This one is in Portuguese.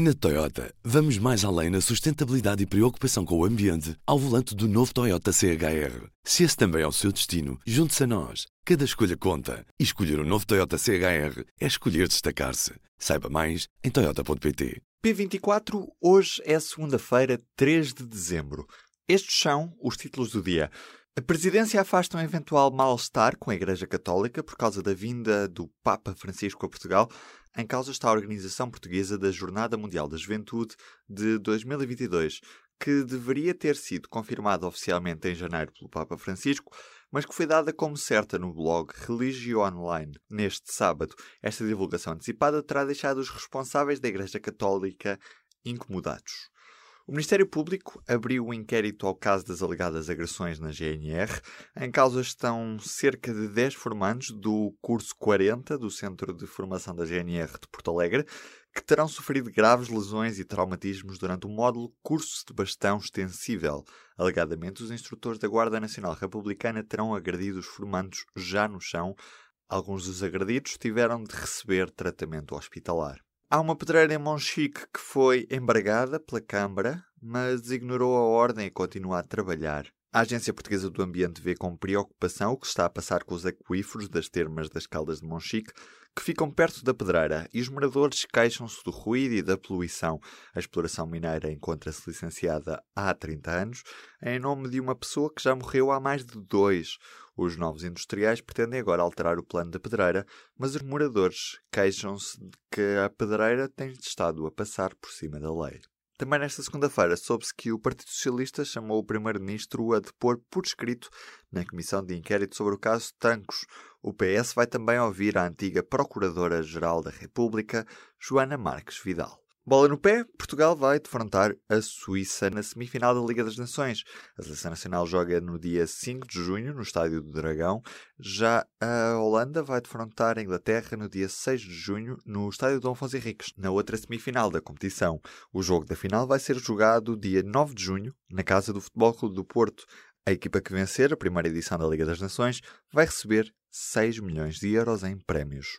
Na Toyota, vamos mais além na sustentabilidade e preocupação com o ambiente ao volante do novo Toyota CHR. Se esse também é o seu destino, junte-se a nós. Cada escolha conta. E escolher o um novo Toyota CHR é escolher destacar-se. Saiba mais em Toyota.pt. P24, hoje é segunda-feira, 3 de dezembro. Estes são os títulos do dia. A presidência afasta um eventual mal-estar com a Igreja Católica por causa da vinda do Papa Francisco a Portugal. Em causa está a Organização Portuguesa da Jornada Mundial da Juventude de 2022, que deveria ter sido confirmada oficialmente em janeiro pelo Papa Francisco, mas que foi dada como certa no blog Religio Online neste sábado. Esta divulgação antecipada terá deixado os responsáveis da Igreja Católica incomodados. O Ministério Público abriu um inquérito ao caso das alegadas agressões na GNR. Em causa estão cerca de 10 formandos do curso 40 do Centro de Formação da GNR de Porto Alegre, que terão sofrido graves lesões e traumatismos durante o módulo Curso de Bastão Extensível. Alegadamente, os instrutores da Guarda Nacional Republicana terão agredido os formandos já no chão. Alguns dos agredidos tiveram de receber tratamento hospitalar. Há uma pedreira em Monchique que foi embargada pela Câmara, mas ignorou a ordem e continua a trabalhar. A Agência Portuguesa do Ambiente vê com preocupação o que está a passar com os aquíferos das termas das Caldas de Monchique, que ficam perto da pedreira, e os moradores queixam-se do ruído e da poluição. A exploração mineira encontra-se licenciada há 30 anos, em nome de uma pessoa que já morreu há mais de dois. Os novos industriais pretendem agora alterar o plano da pedreira, mas os moradores queixam-se de que a pedreira tem estado a passar por cima da lei. Também nesta segunda-feira soube-se que o Partido Socialista chamou o Primeiro-Ministro a depor por escrito na Comissão de Inquérito sobre o caso Tancos. O PS vai também ouvir a antiga Procuradora-Geral da República, Joana Marques Vidal. Bola no pé, Portugal vai defrontar a Suíça na semifinal da Liga das Nações. A seleção nacional joga no dia 5 de junho no Estádio do Dragão. Já a Holanda vai defrontar a Inglaterra no dia 6 de junho no Estádio Dom Afonso Henriques, na outra semifinal da competição. O jogo da final vai ser jogado dia 9 de junho na casa do Futebol Clube do Porto. A equipa que vencer a primeira edição da Liga das Nações vai receber 6 milhões de euros em prémios.